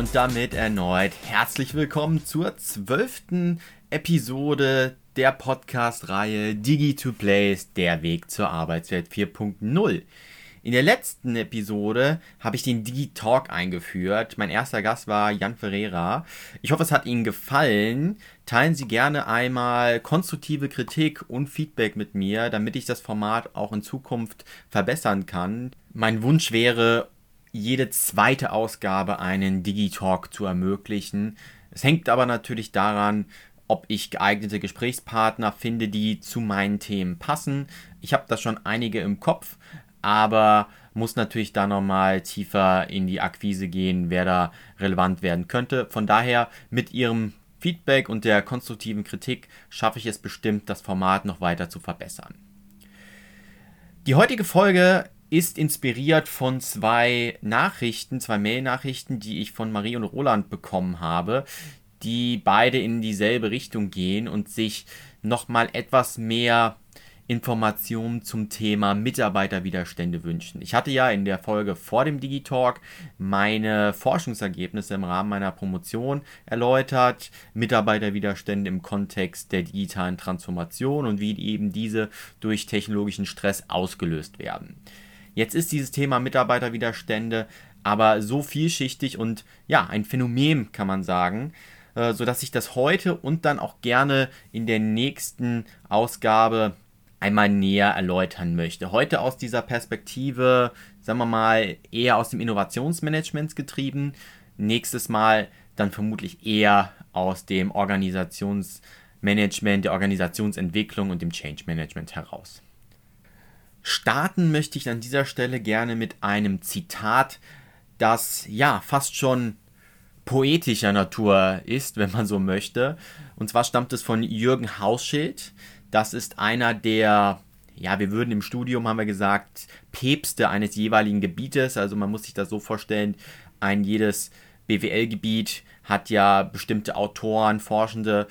Und damit erneut herzlich willkommen zur zwölften Episode der Podcast-Reihe Digi2Plays, der Weg zur Arbeitswelt 4.0. In der letzten Episode habe ich den Digi-Talk eingeführt. Mein erster Gast war Jan Ferreira. Ich hoffe, es hat Ihnen gefallen. Teilen Sie gerne einmal konstruktive Kritik und Feedback mit mir, damit ich das Format auch in Zukunft verbessern kann. Mein Wunsch wäre, jede zweite Ausgabe einen Digitalk zu ermöglichen. Es hängt aber natürlich daran, ob ich geeignete Gesprächspartner finde, die zu meinen Themen passen. Ich habe da schon einige im Kopf, aber muss natürlich da nochmal tiefer in die Akquise gehen, wer da relevant werden könnte. Von daher mit Ihrem Feedback und der konstruktiven Kritik schaffe ich es bestimmt, das Format noch weiter zu verbessern. Die heutige Folge ist inspiriert von zwei Nachrichten, zwei Mail-Nachrichten, die ich von Marie und Roland bekommen habe, die beide in dieselbe Richtung gehen und sich nochmal etwas mehr Informationen zum Thema Mitarbeiterwiderstände wünschen. Ich hatte ja in der Folge vor dem Digitalk meine Forschungsergebnisse im Rahmen meiner Promotion erläutert, Mitarbeiterwiderstände im Kontext der digitalen Transformation und wie eben diese durch technologischen Stress ausgelöst werden. Jetzt ist dieses Thema Mitarbeiterwiderstände aber so vielschichtig und ja, ein Phänomen kann man sagen, äh, sodass ich das heute und dann auch gerne in der nächsten Ausgabe einmal näher erläutern möchte. Heute aus dieser Perspektive, sagen wir mal, eher aus dem Innovationsmanagement getrieben. Nächstes Mal dann vermutlich eher aus dem Organisationsmanagement, der Organisationsentwicklung und dem Change Management heraus. Starten möchte ich an dieser Stelle gerne mit einem Zitat, das ja fast schon poetischer Natur ist, wenn man so möchte. Und zwar stammt es von Jürgen Hausschild. Das ist einer der, ja, wir würden im Studium, haben wir gesagt, Päpste eines jeweiligen Gebietes. Also man muss sich das so vorstellen, ein jedes BWL-Gebiet hat ja bestimmte Autoren, Forschende,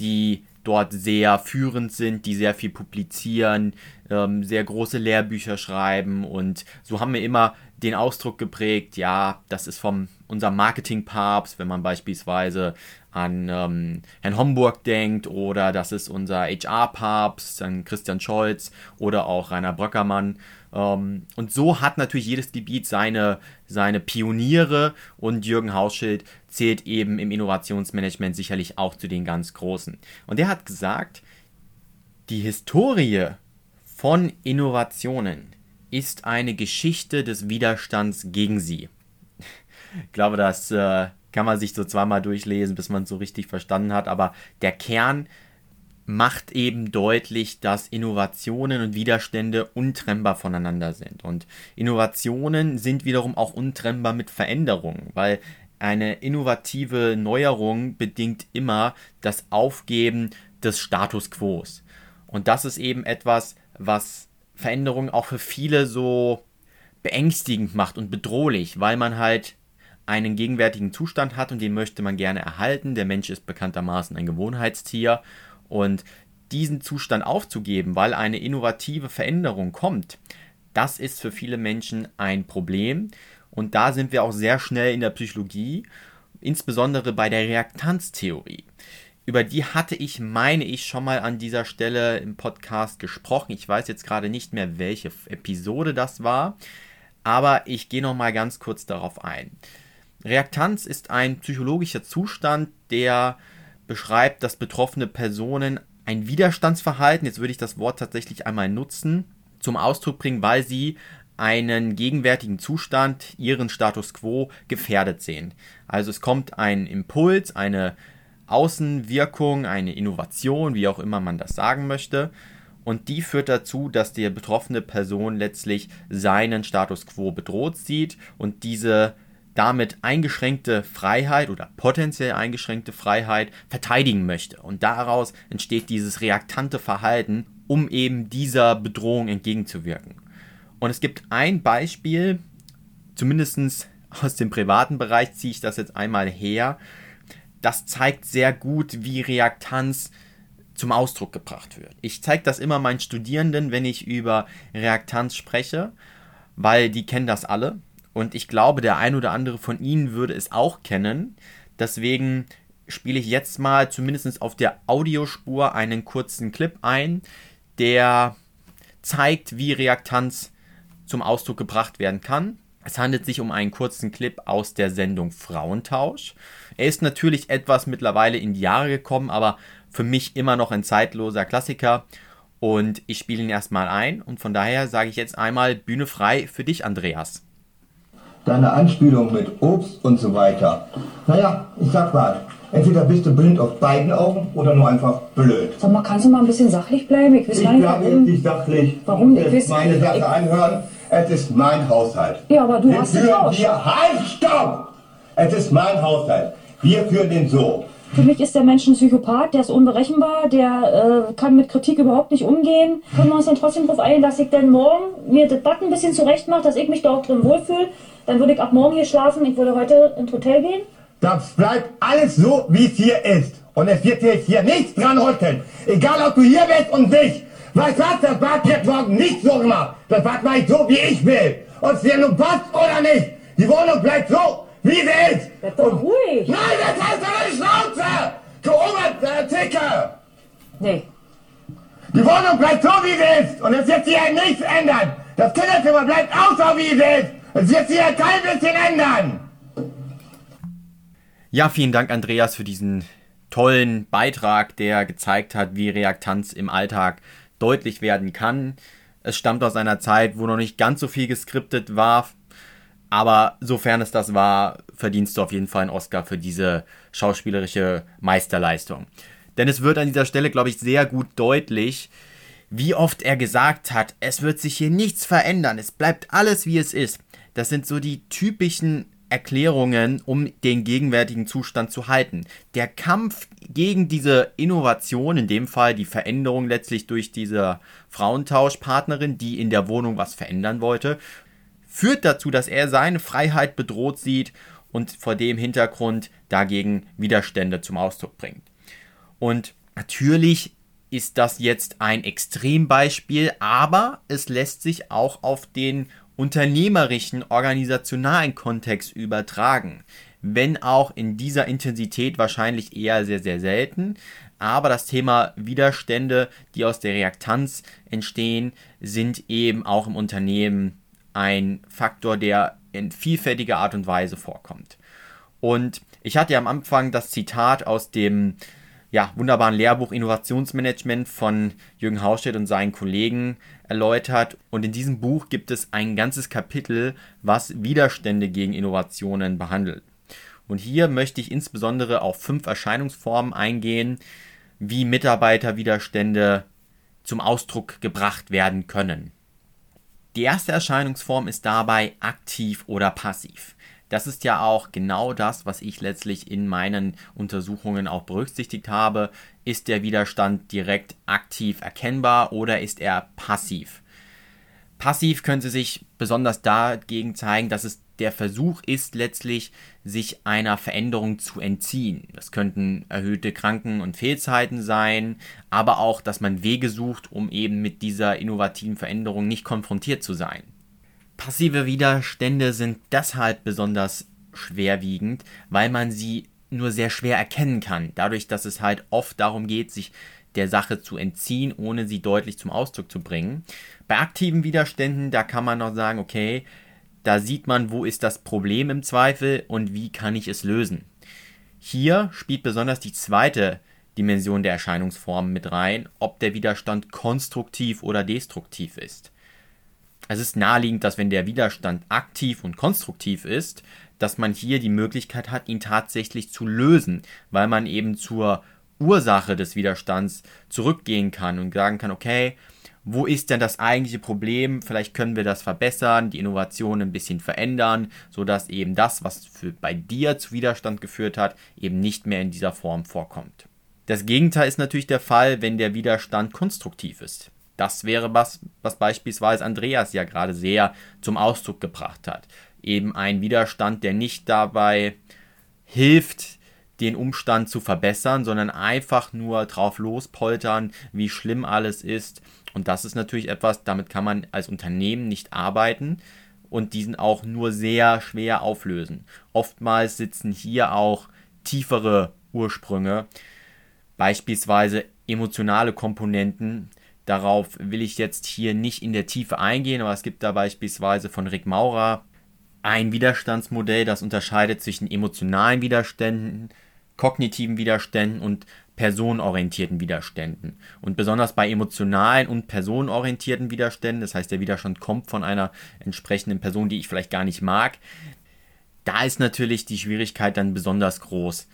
die dort sehr führend sind, die sehr viel publizieren, ähm, sehr große Lehrbücher schreiben und so haben wir immer den Ausdruck geprägt, ja, das ist vom unserem Marketing-Papst, wenn man beispielsweise an ähm, Herrn Homburg denkt oder das ist unser HR-Papst, an Christian Scholz oder auch Rainer Bröckermann. Ähm, und so hat natürlich jedes Gebiet seine, seine Pioniere und Jürgen Hausschild zählt eben im Innovationsmanagement sicherlich auch zu den ganz Großen. Und der hat gesagt, die Historie von Innovationen ist eine Geschichte des Widerstands gegen sie. Ich glaube, das äh, kann man sich so zweimal durchlesen, bis man es so richtig verstanden hat, aber der Kern macht eben deutlich, dass Innovationen und Widerstände untrennbar voneinander sind. Und Innovationen sind wiederum auch untrennbar mit Veränderungen, weil eine innovative Neuerung bedingt immer das Aufgeben des Status quo. Und das ist eben etwas, was Veränderungen auch für viele so beängstigend macht und bedrohlich, weil man halt einen gegenwärtigen Zustand hat und den möchte man gerne erhalten. Der Mensch ist bekanntermaßen ein Gewohnheitstier und diesen Zustand aufzugeben, weil eine innovative Veränderung kommt, das ist für viele Menschen ein Problem. Und da sind wir auch sehr schnell in der Psychologie, insbesondere bei der Reaktanztheorie. Über die hatte ich, meine ich, schon mal an dieser Stelle im Podcast gesprochen. Ich weiß jetzt gerade nicht mehr, welche Episode das war, aber ich gehe noch mal ganz kurz darauf ein. Reaktanz ist ein psychologischer Zustand, der beschreibt, dass betroffene Personen ein Widerstandsverhalten, jetzt würde ich das Wort tatsächlich einmal nutzen, zum Ausdruck bringen, weil sie einen gegenwärtigen Zustand, ihren Status quo gefährdet sehen. Also es kommt ein Impuls, eine Außenwirkung, eine Innovation, wie auch immer man das sagen möchte. Und die führt dazu, dass die betroffene Person letztlich seinen Status quo bedroht sieht und diese damit eingeschränkte Freiheit oder potenziell eingeschränkte Freiheit verteidigen möchte. Und daraus entsteht dieses reaktante Verhalten, um eben dieser Bedrohung entgegenzuwirken. Und es gibt ein Beispiel, zumindest aus dem privaten Bereich ziehe ich das jetzt einmal her. Das zeigt sehr gut, wie Reaktanz zum Ausdruck gebracht wird. Ich zeige das immer meinen Studierenden, wenn ich über Reaktanz spreche, weil die kennen das alle. Und ich glaube, der ein oder andere von Ihnen würde es auch kennen. Deswegen spiele ich jetzt mal zumindest auf der Audiospur einen kurzen Clip ein, der zeigt, wie Reaktanz zum Ausdruck gebracht werden kann. Es handelt sich um einen kurzen Clip aus der Sendung Frauentausch. Er ist natürlich etwas mittlerweile in die Jahre gekommen, aber für mich immer noch ein zeitloser Klassiker. Und ich spiele ihn erstmal ein und von daher sage ich jetzt einmal Bühne frei für dich, Andreas. Deine Anspielung mit Obst und so weiter. Naja, ich sag mal, entweder bist du blind auf beiden Augen oder nur einfach blöd. Sag mal, kannst du mal ein bisschen sachlich bleiben? Ich weiß ich gar nicht, warum. nicht sachlich. Warum? Ich will meine Sache ich, anhören. Es ist mein Haushalt. Ja, aber du wir hast den Tausch. Wir, halt, stopp! Es ist mein Haushalt. Wir führen den so. Für mich ist der Mensch ein Psychopath, der ist unberechenbar, der äh, kann mit Kritik überhaupt nicht umgehen. Können wir uns dann trotzdem darauf einigen, dass ich dann morgen mir das Bad ein bisschen zurecht mache, dass ich mich da auch drin wohlfühle? Dann würde ich ab morgen hier schlafen, ich würde heute ins Hotel gehen. Das bleibt alles so, wie es hier ist. Und es wird sich hier nichts dran rütteln. Egal, ob du hier bist und nicht. Weißt du was, das Bad wird morgen nicht so gemacht. Das Bad mache ich so, wie ich will. Ob es dir nun passt oder nicht. Die Wohnung bleibt so, wie sie ist. Bleib doch ruhig. Nein, das heißt doch die Schnauze. Du Oberzicke. Nee. Die Wohnung bleibt so, wie sie ist. Und es wird sich halt nichts ändern. Das Kinderzimmer bleibt auch so, wie es ist. Es wird sich halt kein bisschen ändern. Ja, vielen Dank, Andreas, für diesen tollen Beitrag, der gezeigt hat, wie Reaktanz im Alltag deutlich werden kann. Es stammt aus einer Zeit, wo noch nicht ganz so viel geskriptet war. Aber sofern es das war, verdienst du auf jeden Fall einen Oscar für diese schauspielerische Meisterleistung. Denn es wird an dieser Stelle, glaube ich, sehr gut deutlich, wie oft er gesagt hat, es wird sich hier nichts verändern, es bleibt alles wie es ist. Das sind so die typischen Erklärungen, um den gegenwärtigen Zustand zu halten. Der Kampf gegen diese Innovation, in dem Fall die Veränderung letztlich durch diese Frauentauschpartnerin, die in der Wohnung was verändern wollte, führt dazu, dass er seine Freiheit bedroht sieht und vor dem Hintergrund dagegen Widerstände zum Ausdruck bringt. Und natürlich ist das jetzt ein Extrembeispiel, aber es lässt sich auch auf den unternehmerischen, organisationalen Kontext übertragen. Wenn auch in dieser Intensität wahrscheinlich eher sehr, sehr selten. Aber das Thema Widerstände, die aus der Reaktanz entstehen, sind eben auch im Unternehmen ein Faktor, der in vielfältiger Art und Weise vorkommt. Und ich hatte ja am Anfang das Zitat aus dem ja, wunderbaren Lehrbuch Innovationsmanagement von Jürgen Haustedt und seinen Kollegen erläutert. Und in diesem Buch gibt es ein ganzes Kapitel, was Widerstände gegen Innovationen behandelt. Und hier möchte ich insbesondere auf fünf Erscheinungsformen eingehen, wie Mitarbeiterwiderstände zum Ausdruck gebracht werden können. Die erste Erscheinungsform ist dabei aktiv oder passiv. Das ist ja auch genau das, was ich letztlich in meinen Untersuchungen auch berücksichtigt habe. Ist der Widerstand direkt aktiv erkennbar oder ist er passiv? Passiv könnte sich besonders dagegen zeigen, dass es der Versuch ist letztlich, sich einer Veränderung zu entziehen. Das könnten erhöhte Kranken- und Fehlzeiten sein, aber auch, dass man Wege sucht, um eben mit dieser innovativen Veränderung nicht konfrontiert zu sein. Passive Widerstände sind deshalb besonders schwerwiegend, weil man sie nur sehr schwer erkennen kann, dadurch, dass es halt oft darum geht, sich der Sache zu entziehen, ohne sie deutlich zum Ausdruck zu bringen. Bei aktiven Widerständen, da kann man noch sagen, okay, da sieht man, wo ist das Problem im Zweifel und wie kann ich es lösen. Hier spielt besonders die zweite Dimension der Erscheinungsformen mit rein, ob der Widerstand konstruktiv oder destruktiv ist. Es ist naheliegend, dass wenn der Widerstand aktiv und konstruktiv ist, dass man hier die Möglichkeit hat, ihn tatsächlich zu lösen, weil man eben zur Ursache des Widerstands zurückgehen kann und sagen kann, okay, wo ist denn das eigentliche Problem? Vielleicht können wir das verbessern, die Innovation ein bisschen verändern, sodass eben das, was für, bei dir zu Widerstand geführt hat, eben nicht mehr in dieser Form vorkommt. Das Gegenteil ist natürlich der Fall, wenn der Widerstand konstruktiv ist. Das wäre was, was beispielsweise Andreas ja gerade sehr zum Ausdruck gebracht hat. Eben ein Widerstand, der nicht dabei hilft, den Umstand zu verbessern, sondern einfach nur drauf lospoltern, wie schlimm alles ist. Und das ist natürlich etwas, damit kann man als Unternehmen nicht arbeiten und diesen auch nur sehr schwer auflösen. Oftmals sitzen hier auch tiefere Ursprünge, beispielsweise emotionale Komponenten. Darauf will ich jetzt hier nicht in der Tiefe eingehen, aber es gibt da beispielsweise von Rick Maurer ein Widerstandsmodell, das unterscheidet zwischen emotionalen Widerständen, kognitiven Widerständen und personenorientierten Widerständen. Und besonders bei emotionalen und personenorientierten Widerständen, das heißt, der Widerstand kommt von einer entsprechenden Person, die ich vielleicht gar nicht mag, da ist natürlich die Schwierigkeit dann besonders groß.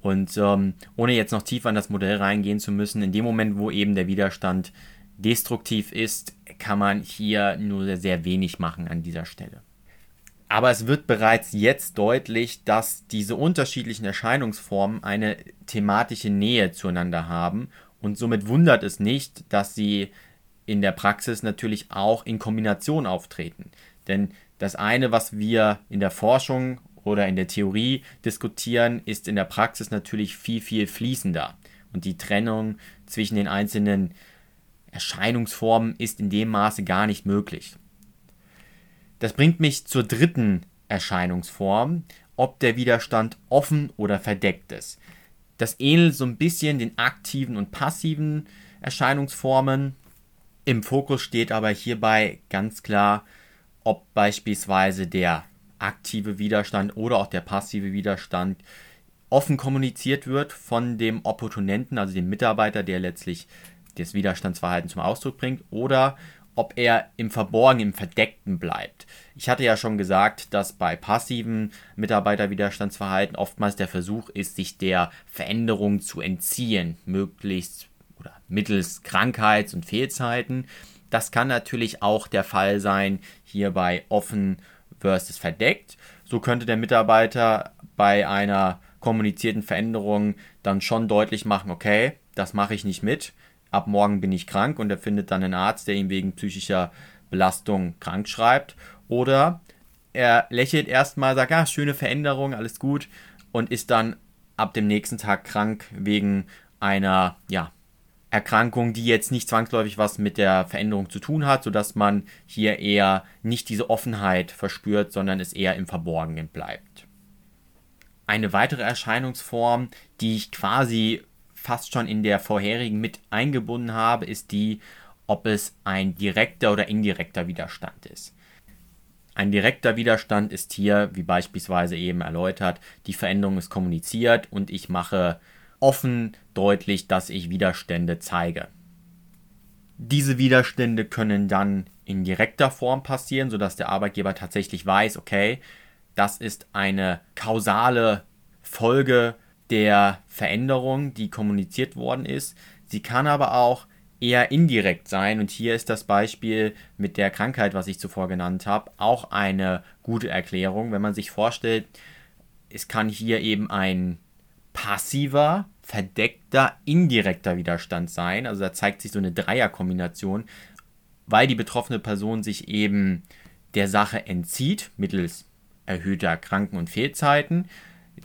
Und ähm, ohne jetzt noch tiefer in das Modell reingehen zu müssen, in dem Moment, wo eben der Widerstand destruktiv ist, kann man hier nur sehr wenig machen an dieser Stelle. Aber es wird bereits jetzt deutlich, dass diese unterschiedlichen Erscheinungsformen eine thematische Nähe zueinander haben und somit wundert es nicht, dass sie in der Praxis natürlich auch in Kombination auftreten. Denn das eine, was wir in der Forschung oder in der Theorie diskutieren, ist in der Praxis natürlich viel, viel fließender. Und die Trennung zwischen den einzelnen Erscheinungsformen ist in dem Maße gar nicht möglich. Das bringt mich zur dritten Erscheinungsform, ob der Widerstand offen oder verdeckt ist. Das ähnelt so ein bisschen den aktiven und passiven Erscheinungsformen. Im Fokus steht aber hierbei ganz klar, ob beispielsweise der aktive Widerstand oder auch der passive Widerstand offen kommuniziert wird von dem Opportunenten, also dem Mitarbeiter, der letztlich das Widerstandsverhalten zum Ausdruck bringt, oder ob er im Verborgenen, im Verdeckten bleibt. Ich hatte ja schon gesagt, dass bei passiven Mitarbeiterwiderstandsverhalten oftmals der Versuch ist, sich der Veränderung zu entziehen, möglichst oder mittels Krankheits- und Fehlzeiten. Das kann natürlich auch der Fall sein, hier bei offen versus verdeckt. So könnte der Mitarbeiter bei einer kommunizierten Veränderung dann schon deutlich machen, okay, das mache ich nicht mit ab morgen bin ich krank und er findet dann einen Arzt, der ihn wegen psychischer Belastung krank schreibt. Oder er lächelt erstmal, sagt, ah, schöne Veränderung, alles gut und ist dann ab dem nächsten Tag krank wegen einer, ja, Erkrankung, die jetzt nicht zwangsläufig was mit der Veränderung zu tun hat, sodass man hier eher nicht diese Offenheit verspürt, sondern es eher im Verborgenen bleibt. Eine weitere Erscheinungsform, die ich quasi fast schon in der vorherigen mit eingebunden habe, ist die, ob es ein direkter oder indirekter Widerstand ist. Ein direkter Widerstand ist hier, wie beispielsweise eben erläutert, die Veränderung ist kommuniziert und ich mache offen deutlich, dass ich Widerstände zeige. Diese Widerstände können dann in direkter Form passieren, sodass der Arbeitgeber tatsächlich weiß, okay, das ist eine kausale Folge der Veränderung, die kommuniziert worden ist. Sie kann aber auch eher indirekt sein und hier ist das Beispiel mit der Krankheit, was ich zuvor genannt habe, auch eine gute Erklärung, wenn man sich vorstellt, es kann hier eben ein passiver, verdeckter, indirekter Widerstand sein. Also da zeigt sich so eine Dreierkombination, weil die betroffene Person sich eben der Sache entzieht mittels erhöhter Kranken- und Fehlzeiten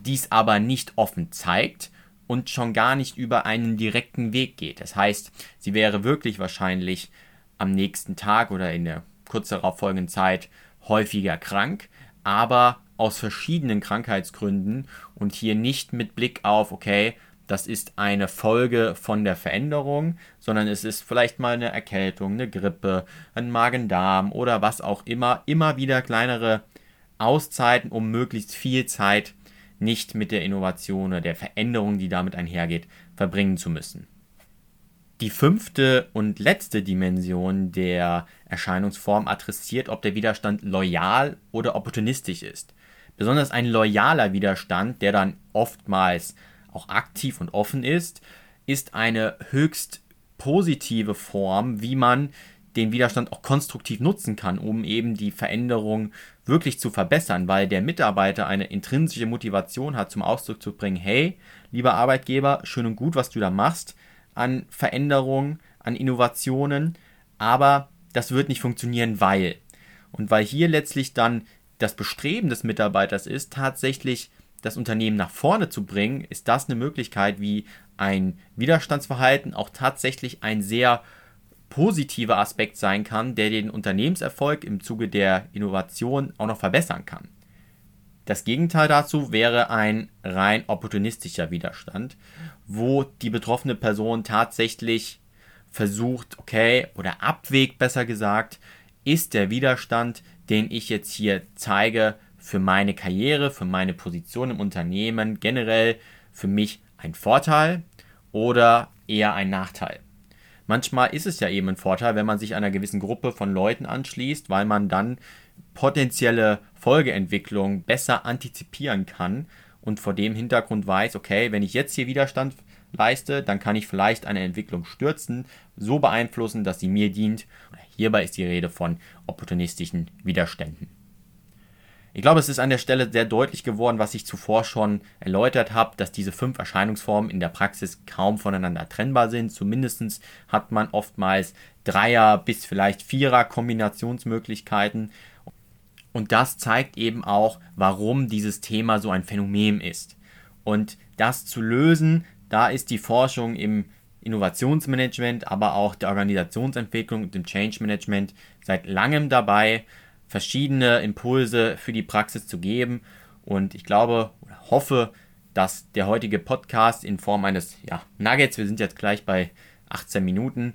dies aber nicht offen zeigt und schon gar nicht über einen direkten Weg geht. Das heißt, sie wäre wirklich wahrscheinlich am nächsten Tag oder in der kurz darauf folgenden Zeit häufiger krank, aber aus verschiedenen Krankheitsgründen und hier nicht mit Blick auf, okay, das ist eine Folge von der Veränderung, sondern es ist vielleicht mal eine Erkältung, eine Grippe, ein Magen-Darm oder was auch immer, immer wieder kleinere Auszeiten, um möglichst viel Zeit nicht mit der Innovation oder der Veränderung, die damit einhergeht, verbringen zu müssen. Die fünfte und letzte Dimension der Erscheinungsform adressiert, ob der Widerstand loyal oder opportunistisch ist. Besonders ein loyaler Widerstand, der dann oftmals auch aktiv und offen ist, ist eine höchst positive Form, wie man den Widerstand auch konstruktiv nutzen kann, um eben die Veränderung wirklich zu verbessern, weil der Mitarbeiter eine intrinsische Motivation hat, zum Ausdruck zu bringen, hey, lieber Arbeitgeber, schön und gut, was du da machst an Veränderungen, an Innovationen, aber das wird nicht funktionieren, weil. Und weil hier letztlich dann das Bestreben des Mitarbeiters ist, tatsächlich das Unternehmen nach vorne zu bringen, ist das eine Möglichkeit, wie ein Widerstandsverhalten auch tatsächlich ein sehr positiver Aspekt sein kann, der den Unternehmenserfolg im Zuge der Innovation auch noch verbessern kann. Das Gegenteil dazu wäre ein rein opportunistischer Widerstand, wo die betroffene Person tatsächlich versucht, okay, oder abwägt besser gesagt, ist der Widerstand, den ich jetzt hier zeige, für meine Karriere, für meine Position im Unternehmen generell für mich ein Vorteil oder eher ein Nachteil. Manchmal ist es ja eben ein Vorteil, wenn man sich einer gewissen Gruppe von Leuten anschließt, weil man dann potenzielle Folgeentwicklungen besser antizipieren kann und vor dem Hintergrund weiß, okay, wenn ich jetzt hier Widerstand leiste, dann kann ich vielleicht eine Entwicklung stürzen, so beeinflussen, dass sie mir dient. Hierbei ist die Rede von opportunistischen Widerständen. Ich glaube, es ist an der Stelle sehr deutlich geworden, was ich zuvor schon erläutert habe, dass diese fünf Erscheinungsformen in der Praxis kaum voneinander trennbar sind. Zumindest hat man oftmals Dreier- bis vielleicht Vierer-Kombinationsmöglichkeiten. Und das zeigt eben auch, warum dieses Thema so ein Phänomen ist. Und das zu lösen, da ist die Forschung im Innovationsmanagement, aber auch der Organisationsentwicklung und dem Change Management seit langem dabei verschiedene Impulse für die Praxis zu geben. Und ich glaube oder hoffe, dass der heutige Podcast in Form eines ja, Nuggets, wir sind jetzt gleich bei 18 Minuten,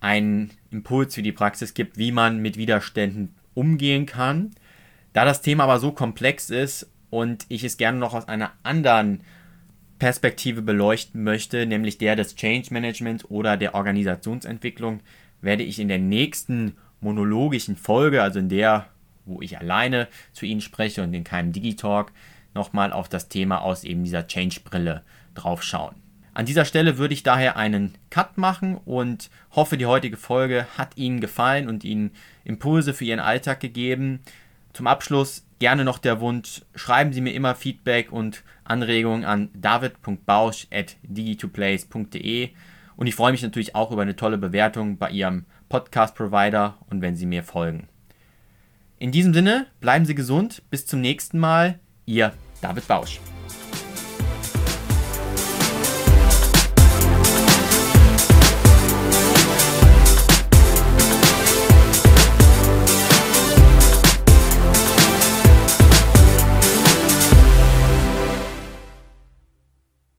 einen Impuls für die Praxis gibt, wie man mit Widerständen umgehen kann. Da das Thema aber so komplex ist und ich es gerne noch aus einer anderen Perspektive beleuchten möchte, nämlich der des Change Management oder der Organisationsentwicklung, werde ich in der nächsten monologischen Folge, also in der, wo ich alleine zu Ihnen spreche und in keinem Digitalk, nochmal auf das Thema aus eben dieser Change-Brille draufschauen. An dieser Stelle würde ich daher einen Cut machen und hoffe, die heutige Folge hat Ihnen gefallen und Ihnen Impulse für Ihren Alltag gegeben. Zum Abschluss gerne noch der Wunsch, schreiben Sie mir immer Feedback und Anregungen an david.bausch.digitoplace.de und ich freue mich natürlich auch über eine tolle Bewertung bei Ihrem Podcast-Provider und wenn Sie mir folgen. In diesem Sinne, bleiben Sie gesund, bis zum nächsten Mal, Ihr David Bausch.